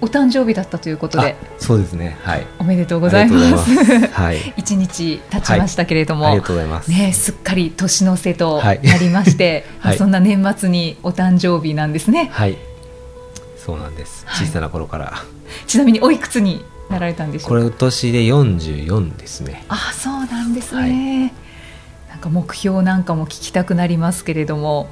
お誕生日だったということで。そうですね。はい。おめでとうございます。はい。一日経ちましたけれども、はい、ありがとうございます。ねすっかり年の瀬となりまして、はい、そんな年末にお誕生日なんですね。はい。そうなんです。小さな頃から、ちなみにおいくつになられたんでしょう？これ今年で44ですね。あそうなんですね、なんか目標なんかも聞きたくなりますけれども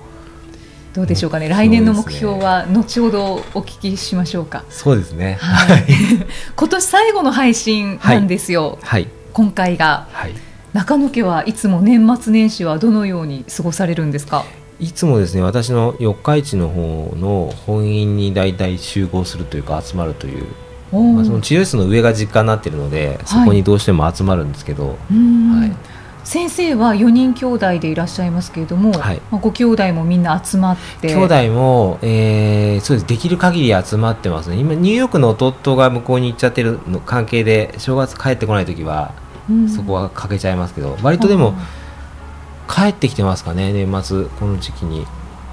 どうでしょうかね、来年の目標は後ほどお聞きしましょうか。そうですね。はい、今年最後の配信なんですよ。はい、今回が、はい、中野家はいつも年末年始はどのように過ごされるんですか？いつもですね、私の四日市の方の本院に大体集合するというか集まるという。まあ、その治療室の上が実家になっているので、そこにどうしても集まるんですけど。はい先生は4人兄弟でいらっしゃいますけれども、はい、まあ、ご兄弟もみんな集まって。兄弟も、えー、そうです。できる限り集まってますね。今ニューヨークの弟が向こうに行っちゃってるの関係で正月帰ってこない時は、うん、そこはかけちゃいますけど割とでも、帰ってきてますかね年末この時期に。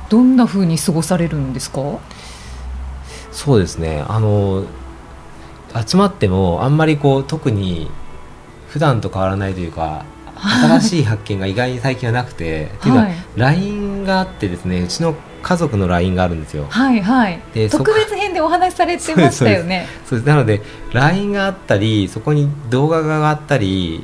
どんなふうに過ごされるんですか？そうですね。あの集まってもあんまりこう特に普段と変わらないというか新しい発見が意外に最近はなくて、っていうのは LINE があってですねうちの家族の LINE があるんですよ。はいはい。で特別編でお話しされてましたよね。そうですなので LINE があったりそこに動画があったり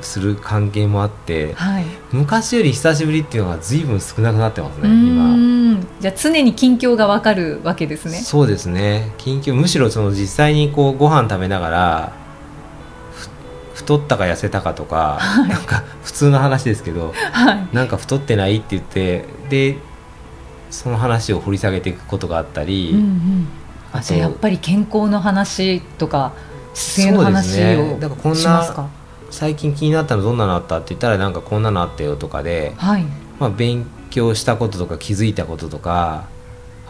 する関係もあって、はい、昔より久しぶりっていうのがずいぶん少なくなってますね今。じゃあ常に近況がわかるわけですね。そうですね。近況むしろその実際にこうご飯食べながら太ったか痩せたかとか、はい、なんか普通の話ですけど、はい、なんか太ってないって言ってでその話を掘り下げていくことがあったり、うんうん、あじゃあやっぱり健康の話とか姿勢の話を、ね、だからこんな最近気になったのどんなのあったって言ったらなんかこんなのあったよとかで、はい、まあ、勉強したこととか気づいたこととか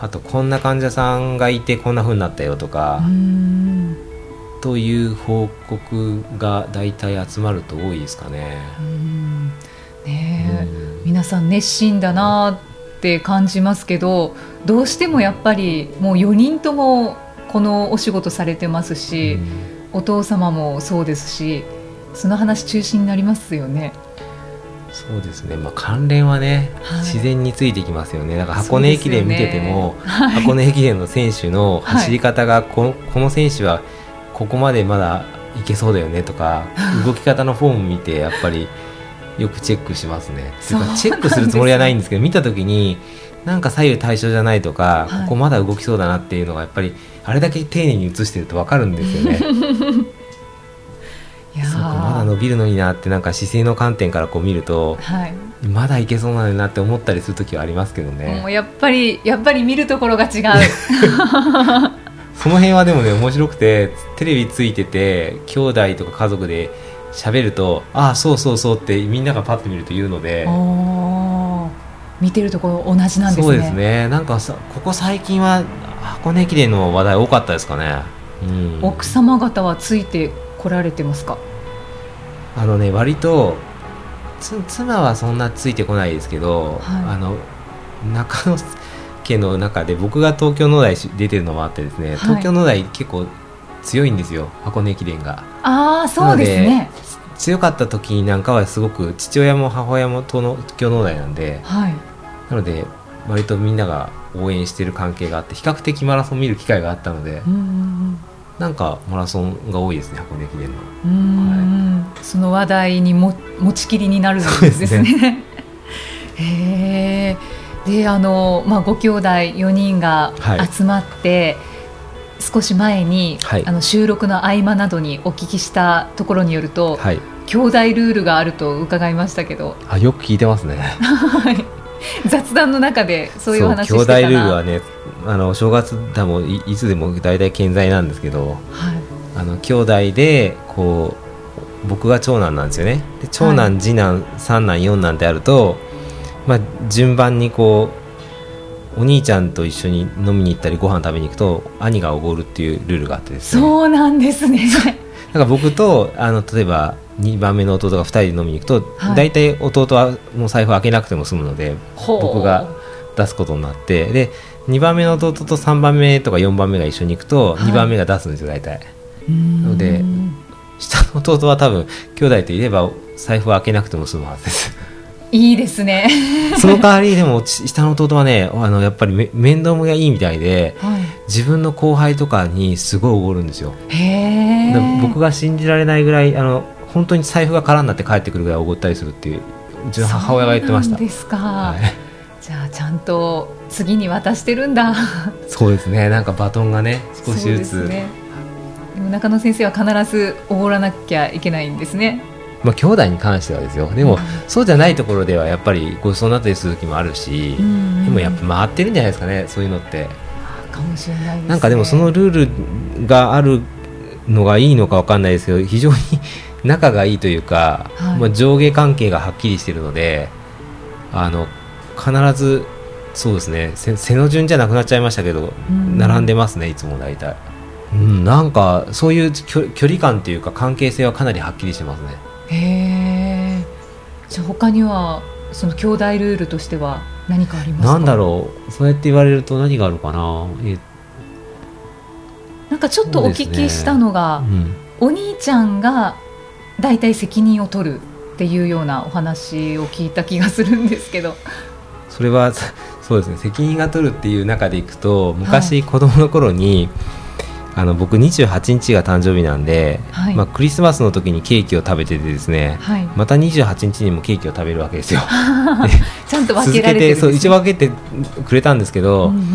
あとこんな患者さんがいてこんなふうになったよとか。という報告が大体集まると多いですかね。ね皆さん熱心だなって感じますけどどうしてもやっぱりもう4人ともこのお仕事されてますし、お父様もそうですしその話中心になりますよね。そうですね、まあ、関連はね、はい、自然についてきますよね。だから箱根駅伝見てても、ね。はい、箱根駅伝の選手の走り方がこの、はい、この選手はここまでまだいけそうだよねとか 動き方のフォーム見てやっぱりよくチェックしますね。というかチェックするつもりはないんですけど見た時になんか左右対称じゃないとか、はい、ここまだ動きそうだなっていうのがやっぱりあれだけ丁寧に映してると分かるんですよね。いやそうかまだ伸びるのになってなんか姿勢の観点からこう見ると、はい、まだいけそうなのになって思ったりする時はありますけどね。もうやっぱりやっぱり見るところが違う。その辺はでもね面白くてテレビついてて兄弟とか家族で喋るとああそうそうそうってみんながパッと見ると言うので。見てるところ同じなんですね。そうですね。なんかさここ最近は箱根駅伝の話題多かったですかね、うん、奥様方はついてこられてますか？あのね割と妻はそんなついてこないですけど、はい、あの中野家の中で僕が東京農大出てるのもあってですね、東京農大結構強いんですよ箱根駅伝が。ああそうですね。強かった時なんかはすごく父親も母親も東京農大なんで、はい、なので割とみんなが応援してる関係があって比較的マラソン見る機会があったので、んなんかマラソンが多いですね箱根駅伝の、はい、その話題にも持ちきりになるんですね。へえであの、まあ、ご兄弟4人が集まって、はい、少し前に、はい、あの収録の合間などにお聞きしたところによると、はい、兄弟ルールがあると伺いましたけど。あよく聞いてますね、はい、雑談の中でそういう話してたな。兄弟ルールはねあの正月でもいいつでも大体健在なんですけどはい。あの兄弟でこう僕が長男なんですよね。で長男、次男三男四男ってあると、まあ、順番にこうお兄ちゃんと一緒に飲みに行ったりご飯食べに行くと兄がおごるっていうルールがあってですね。そうなんですね。だから僕とあの例えば2番目の弟が2人で飲みに行くと、はい。大体弟はもう財布開けなくても済むので僕が出すことになってで2番目の弟と3番目とか4番目が一緒に行くとはい。2番目が出すんですよ大体。ので下の弟は多分兄弟といれば財布は開けなくても済むはずですいいですね。その代わりでもち下の弟はねあのやっぱりめ面倒見がいいみたいではい。自分の後輩とかにすごいおごるんですよ。僕が信じられないぐらいあの本当に財布が空になって帰ってくるぐらいおごったりするっていううちの母親が言ってました。ですか、はい、じゃあちゃんと次に渡してるんだ。そうですね。なんかバトンがね少しずつ、ね。中野先生は必ずおごらなきゃいけないんですねまあ兄弟に関してはですよ。でも、うん。そうじゃないところではやっぱりごちそうになったりする時もあるし、うんでもやっぱ回ってるんじゃないですかねそういうのって。かもしれないですね。なんかでもそのルールがあるのがいいのかわかんないですけど非常に仲がいいというか、はい。まあ、上下関係がはっきりしてるのであの必ずそうですねせ背の順じゃなくなっちゃいましたけど、うん。並んでますねいつも大体、うん、なんかそういう距距離感というか関係性はかなりはっきりしてますねへえじゃあ他にはその兄弟ルールとしては何かありますか？なんだろう。そうやって言われると何があるかな？え、なんかちょっとお聞きしたのが、うん、お兄ちゃんが大体責任を取るっていうようなお話を聞いた気がするんですけど。それはそうですね。責任が取るっていう中でいくと昔子供の頃に、あの僕28日が誕生日なんで、はい。まあ、クリスマスの時にケーキを食べててですねはい。また28日にもケーキを食べるわけですよ。ちゃんと分続けけられてね、てそう一応分けてくれたんですけど、うんうん。ま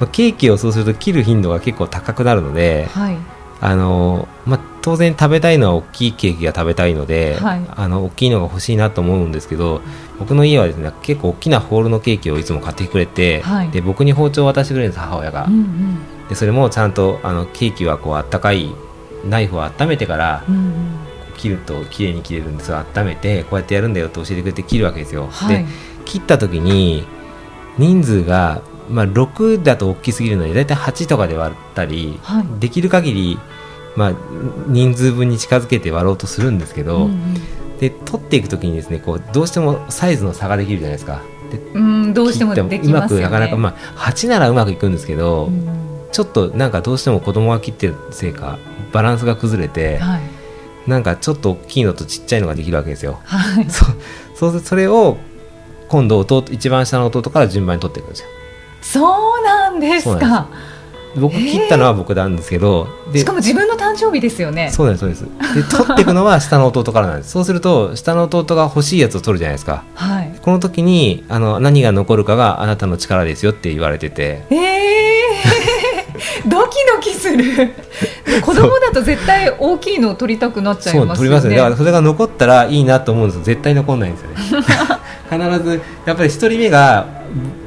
あ、ケーキをそうすると切る頻度が結構高くなるのではい。あの、まあ、当然食べたいのは大きいケーキが食べたいので、はい。あの大きいのが欲しいなと思うんですけど僕の家はですね結構大きなホールのケーキをいつも買ってくれて、はい。で僕に包丁を渡してくれるんです母親が、うんでそれもちゃんとあのケーキはこうあったかいナイフを温めてからうんうんうん切ると綺麗に切れるんですよ。温めてこうやってやるんだよって教えてくれて切るわけですよ、はい。で切った時に人数が、まあ、6だと大きすぎるので大体8とかで割ったり、はい。できる限りまあ、人数分に近づけて割ろうとするんですけど、うんで取っていく時にですねこうどうしてもサイズの差ができるじゃないですか。でうんうんどうしてもでてうまくきますよね。なかなか、まあ、8ならうまくいくんですけど、うんちょっとなんかどうしても子供が切ってるせいかバランスが崩れて、はい。なんかちょっと大きいのとちっちゃいのができるわけですよ。はい。そう。そうそれを今度弟一番下の弟から順番に取っていくんですよ。そうなんですか。僕切ったのは僕なんですけど、でしかも自分の誕生日ですよね。そうなんですそうです。で 取っていくのは下の弟からなんです。そうすると下の弟が欲しいやつを取るじゃないですか。はい。この時にあの何が残るかがあなたの力ですよって言われてて。えー、ドキドキする。子供だと絶対大きいのを取りたくなっちゃいますよね。取りますね。だからそれが残ったらいいなと思うんですよ。絶対残んないんですよね。必ずやっぱり1人目が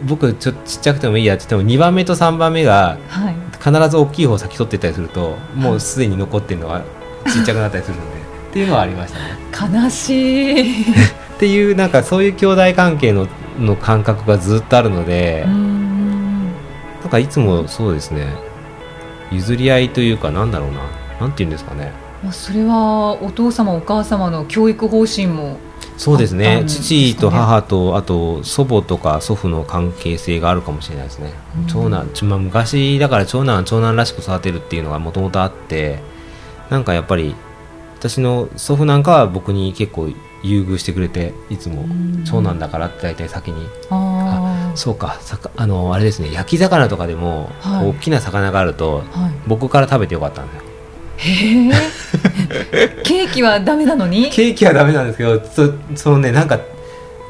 僕ちょちっちゃくてもいいやって言っても2番目と3番目がはい。必ず大きい方を先取っていったりするともうすでに残ってるのがちっちゃくなったりするのでっていうのはありましたね。悲しい。っていうなんかそういう兄弟関係のの感覚がずっとあるので、なんかいつもそうですね譲り合いというかなんだろうな。なんて言うんですかね。まあそれはお父様お母様の教育方針もそうですね。ね。父と母とあと祖母とか祖父の関係性があるかもしれないですね、うん。長男ちまあ、昔だから長男は長男らしく育てるっていうのがもともとあってなんかやっぱり私の祖父なんかは僕に結構優遇してくれていつもうん。長男だからって大体先に。あそうか。さかあのあれですね。焼き魚とかでも、はい。大きな魚があるとあはい。僕から食べてよかったんだよ。へえ。ケーキはダメなのに？ケーキはダメなんですけどそそのねなんか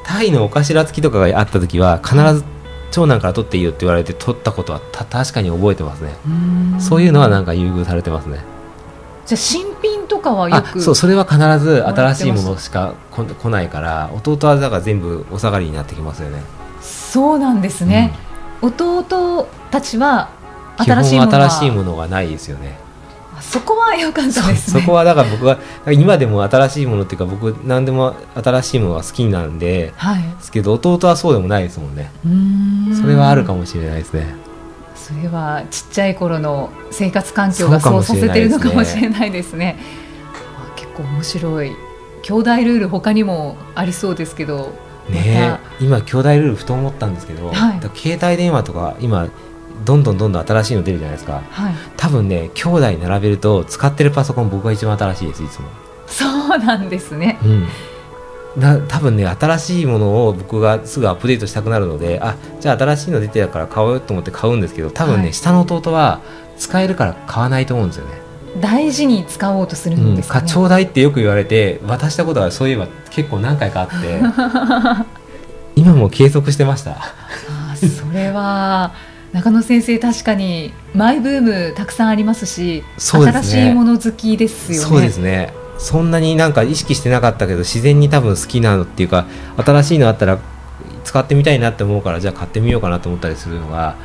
タイのお頭付きとかがあった時は必ず長男から取っていいよって言われて取ったことはた確かに覚えてますね。そういうのはなんか優遇されてますね。じゃあ新品とかはよあくそうそれは必ず新しいものしかこ来ないから弟はだから全部お下がりになってきますよねそうなんですね、うん、弟たちは新しいもの新しいものがないですよね。そこは良かったです、ね、そこはだから僕は今でも新しいものっていうか僕何でも新しいものが好きなんで、はい、ですけど弟はそうでもないですもんね。それはあるかもしれないですね。それはちっちゃい頃の生活環境がそうさせてるのかもしれないですね、ね、結構面白い。兄弟ルール他にもありそうですけどね今兄弟ルールふと思ったんですけど、はい、携帯電話とか今どんどんどんどん新しいの出るじゃないですか、はい、多分ね兄弟並べると使ってるパソコン僕が一番新しいですいつも。そうなんですね、うん。な多分ね新しいものを僕がすぐアップデートしたくなるのであじゃあ新しいの出てるから買おうと思って買うんですけど多分ね、はい、下の弟は使えるから買わないと思うんですよね大事に使おうとするんですか、ね、うん、ちょうだいってよく言われて渡したことはそういえば結構何回かあって。今も継続してました。あそれは中野先生確かにマイブームたくさんありますし、ね、新しいもの好きですよね。そうですね。そんなになんか意識してなかったけど自然に多分好きなのっていうか新しいのあったら使ってみたいなって思うからじゃあ買ってみようかなと思ったりするのが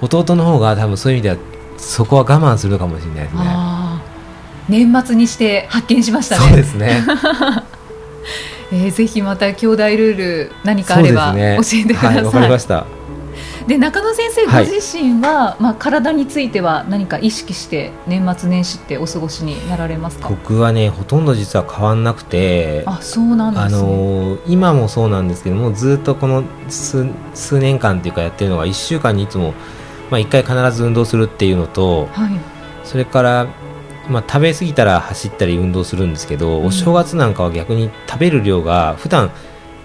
弟の方が多分そういう意味ではそこは我慢するかもしれないですね年末にして発見しましたね。そうですね。えー、ぜひまた兄弟ルール何かあれば教えてください。はい、かりました。で中野先生ご自身は、はい、まあ、体については何か意識して年末年始ってお過ごしになられますか？僕はねほとんど実は変わんなくてあそうなんです、ね、あの今もそうなんですけどもずっとこの数数年間っていうかやってるのが1週間にいつも、まあ、1回必ず運動するっていうのと、はい、それからまあ、食べ過ぎたら走ったり運動するんですけど、うん、お正月なんかは逆に食べる量が普段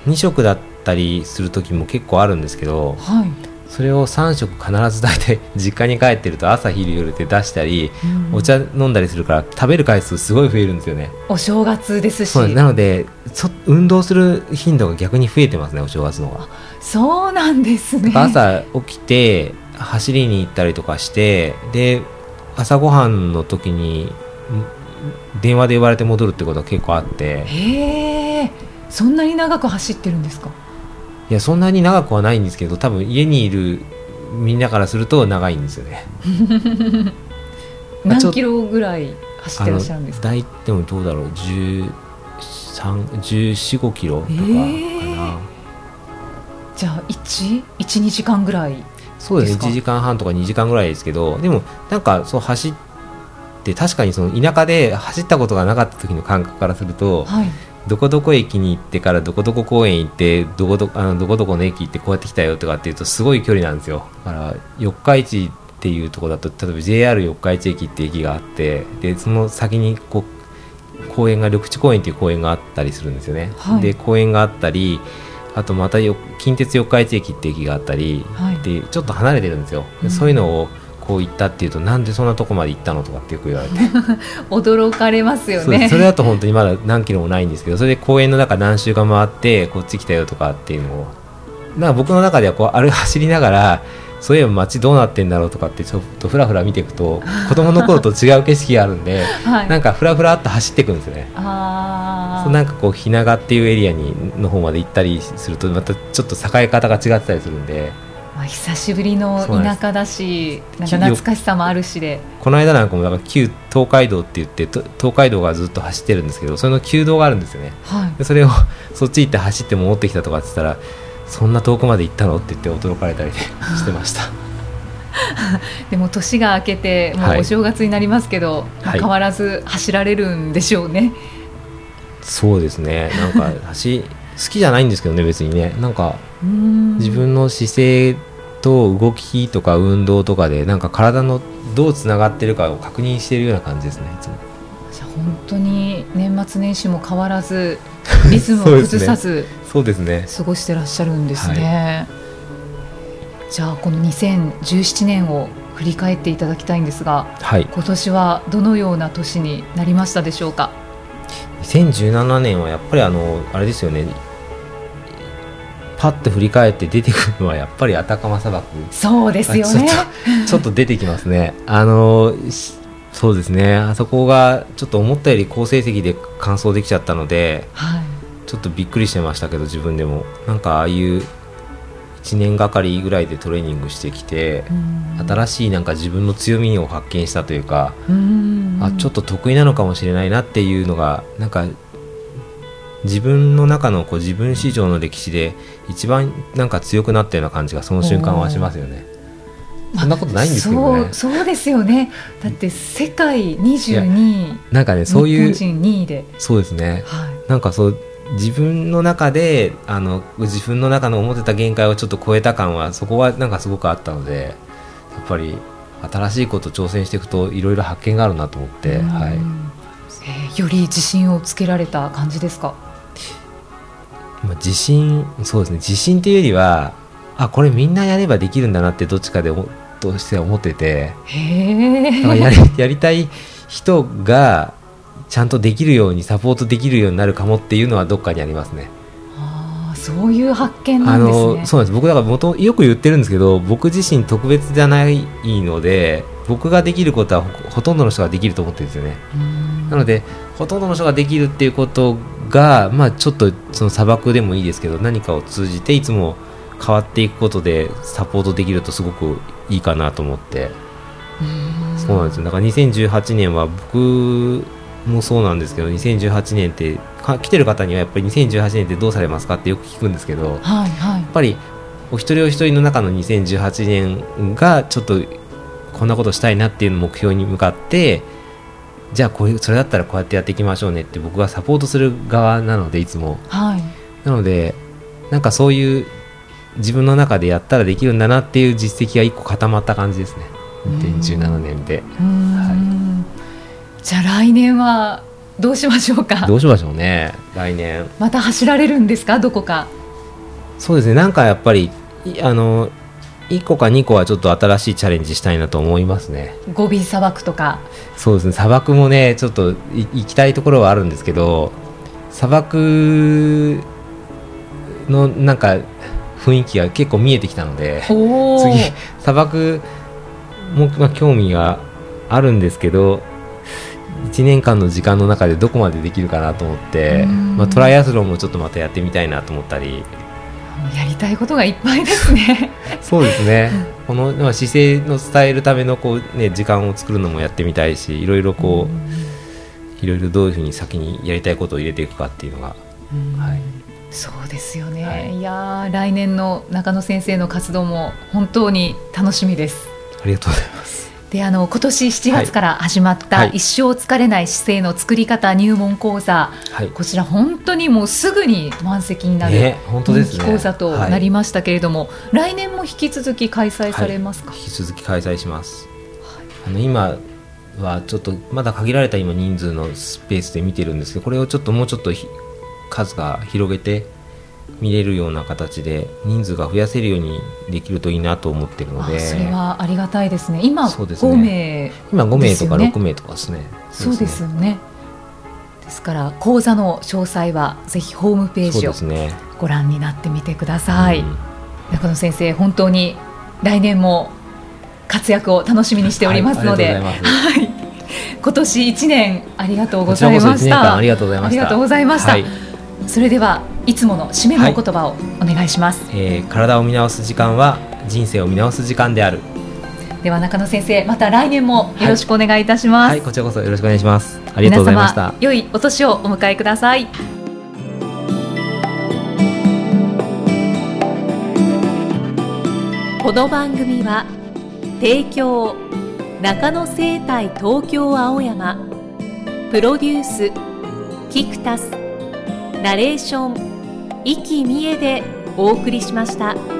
2食だったりする時も結構あるんですけど、はい、それを3食必ず大体 実家に帰ってると朝昼夜で出したり、うん、お茶飲んだりするから食べる回数すごい増えるんですよね。お正月ですし。なので運動する頻度が逆に増えてますねお正月の方が。そうなんですね。朝起きて走りに行ったりとかしてで朝ごはんの時に電話で言われて戻るってことは結構あって。へえそんなに長く走ってるんですか？いやそんなに長くはないんですけど多分家にいるみんなからすると長いんですよね。何キロぐらい走ってらっしゃるんですか？大でもどうだろう。1 4 5キロとかかな、えー、じゃあ12時間ぐらいそうですね。1時間半とか2時間ぐらいですけどでもなんかそう走って確かにその田舎で走ったことがなかった時の感覚からすると、はい。どこどこ駅に行ってからどこどこ公園行ってどこどあのどこどこの駅行ってこうやって来たよとかっていうとすごい距離なんですよ。だから四日市っていうところだと例えば JR 四日市駅って駅があってでその先にこう公園が緑地公園っていう公園があったりするんですよね、はい、で公園があったりあとまた近鉄四日市駅って駅があったり、はい、でちょっと離れてるんですよ、うん、そういうのをこう行ったっていうとなんでそんなとこまで行ったのとかってよく言われて。驚かれますよね。それだと本当にまだ何キロもないんですけどそれで公園の中何周か回ってこっち来たよとかっていうのを。なんか僕の中ではこうあれ走りながらそういえば街どうなってんだろうとかってちょっとふらふら見ていくと子供の頃と違う景色があるんで、はい、なんかふらふらっと走っていくんですよね。あなんかこう日永っていうエリアにの方まで行ったりするとまたちょっと栄え方が違ってたりするんで。まあ、久しぶりの田舎だしなんか懐かしさもあるしで。この間なんかもなんか旧東海道って言って東海道がずっと走ってるんですけどその旧道があるんですよね、はい、でそれをそっち行って走って戻ってきたとかって言ったらそんな遠くまで行ったの？って言って驚かれたり してました。でも年が明けてもうお正月になりますけど、はい、変わらず走られるんでしょうね、はい、そうですね。なんか 走好きじゃないんですけどね別にね。なんか自分の姿勢と動きとか運動とかでなんか体のどうつながってるかを確認しているような感じですねいつも。じゃ本当に年末年始も変わらずリズムを崩さずそうですね。過ごしてらっしゃるんですね、はい、じゃあこの2017年を振り返っていただきたいんですが、はい、今年はどのような年になりましたでしょうか？2017年はやっぱりあのあれですよね。パッと振り返って出てくるのはやっぱりアタカマ砂漠。そうですよね。ちょっと出てきますね。あのそうですね。あそこがちょっと思ったより好成績で完走できちゃったので、はい、ちょっとびっくりしてましたけど自分でもなんかああいう1年がかりぐらいでトレーニングしてきて、新しいなんか自分の強みを発見したというか、あちょっと得意なのかもしれないなっていうのがなんか自分の中のこう自分史上の歴史で一番なんか強くなったような感じがその瞬間はしますよね。そんなことないんですけどね。そうそうですよね。だって世界22位なんかねそういう2位でそうですね。はい、なんかそう自分の中であの自分の中の思ってた限界をちょっと超えた感はそこはなんかすごくあったのでやっぱり新しいこと挑戦していくといろいろ発見があるなと思って、はい、えー、より自信をつけられた感じですか？自信そうですね。自信っていうよりはあこれみんなやればできるんだなってどっちかでとして思ってて。やりやりたい人がちゃんとできるようにサポートできるようになるかもっていうのはどっかにありますね。あそういう発見なんですね。そうなんです僕だから元よく言ってるんですけど僕自身特別じゃないので僕ができることはほとんどの人ができると思ってるんですよね。なのでほとんどの人ができるっていうことが、まあ、ちょっとその砂漠でもいいですけど何かを通じていつも変わっていくことでサポートできるとすごくいいかなと思ってそうなんですよだから2018年は僕もそうなんですけど2018年って来てる方にはやっぱり2018年ってどうされますかってよく聞くんですけど、はいはい、やっぱりお一人お一人の中の2018年がちょっとこんなことしたいなっていう目標に向かってじゃあこういうそれだったらこうやってやっていきましょうねって僕がサポートする側なのでいつも、はい、なのでなんかそういう自分の中でやったらできるんだなっていう実績が一個固まった感じですね。2017年で、はい、じゃあ来年はどうしましょうか？どうしましょうね来年。また走られるんですか？どこか。そうですねなんかやっぱりあの1個か2個はちょっと新しいチャレンジしたいなと思いますね。ゴビ砂漠とか。そうですね砂漠もねちょっと行きたいところはあるんですけど砂漠のなんか雰囲気が結構見えてきたので次砂漠も、まあ、興味があるんですけど1年間の時間の中でどこまでできるかなと思って、まあ、トライアスロンもちょっとまたやってみたいなと思ったり。やりたいことがいっぱいですね。そうですね。この、まあ、姿勢の伝えるためのこう、ね、時間を作るのもやってみたいしいろいろこういろいろどういうふうに先にやりたいことを入れていくかっていうのが、はい、そうですよね、はい、いや来年の中野先生の活動も本当に楽しみです。ありがとうございますであの今年7月から始まった一生疲れない姿勢の作り方入門講座、はい、こちら本当にもうすぐに満席になる人気講座となりましたけれども、ねはい、来年も引き続き開催されますか、はい、引き続き開催します、あの今はちょっとまだ限られた今人数のスペースで見てるんですけどこれをちょっともうちょっと数が広げて見れるような形で人数が増やせるようにできるといいなと思ってるので。それはありがたいですね。今そうですね。5名、今5名とか6名とかですね。そうですよね。ですから講座の詳細はぜひホームページをご覧になってみてください、ねうん、中野先生本当に来年も活躍を楽しみにしておりますので、はい、今年1年ありがとうございました。ありがとうございました。ありがとうございました、はい。それではいつもの締めの言葉をお願いします、はい、えー、体を見直す時間は人生を見直す時間である。では中野先生また来年もよろしくお願いいたします、はい、はい、こちらこそよろしくお願いします。ありがとうございました。良いお年をお迎えください。この番組は提供中野生態東京青山プロデュースキクタスナレーション生きみえでお送りしました。